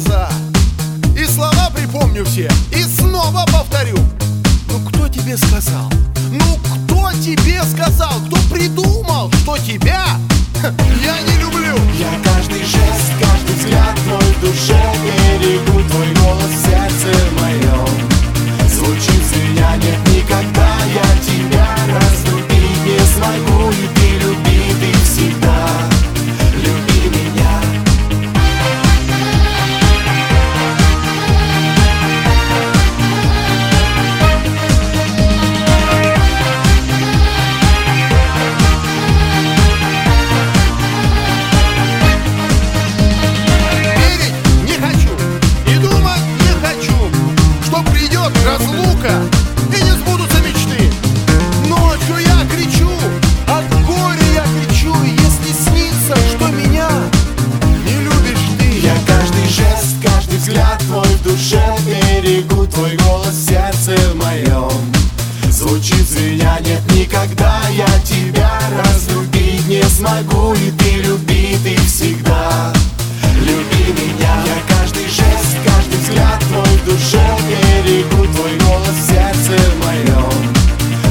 Глаза И слова припомню все, и снова повторю Ну кто тебе сказал? Ну кто тебе сказал? Кто придумал, что тебя я не люблю? Я разлука и не сбудутся мечты. Ночью я кричу, от горя я кричу Если снится, что меня не любишь ты Я каждый жест, каждый взгляд твой в душе берегу Твой голос в сердце моем. Звучит звеня, нет никогда Я тебя разлюбить не смогу И ты люби, ты всегда Люби меня Я каждый жест, каждый взгляд твой в душе берегу Твой голос в сердце моем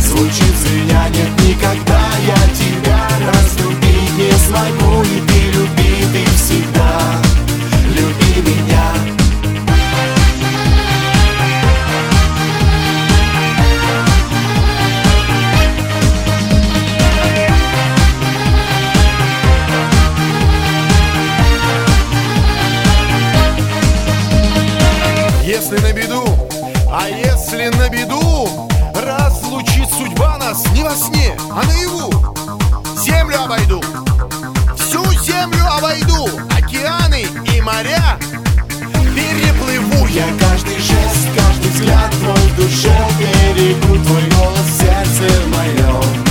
Звучит звеня, нет никогда Я тебя разлюбить не смогу И ты люби, ты всегда Люби меня Если на беду, а если на беду Разлучит судьба нас не во сне, а наяву Землю обойду, всю землю обойду Океаны и моря. Переплыву Я каждый жест, каждый взгляд твой в душе. Берегу Твой голос в сердце моем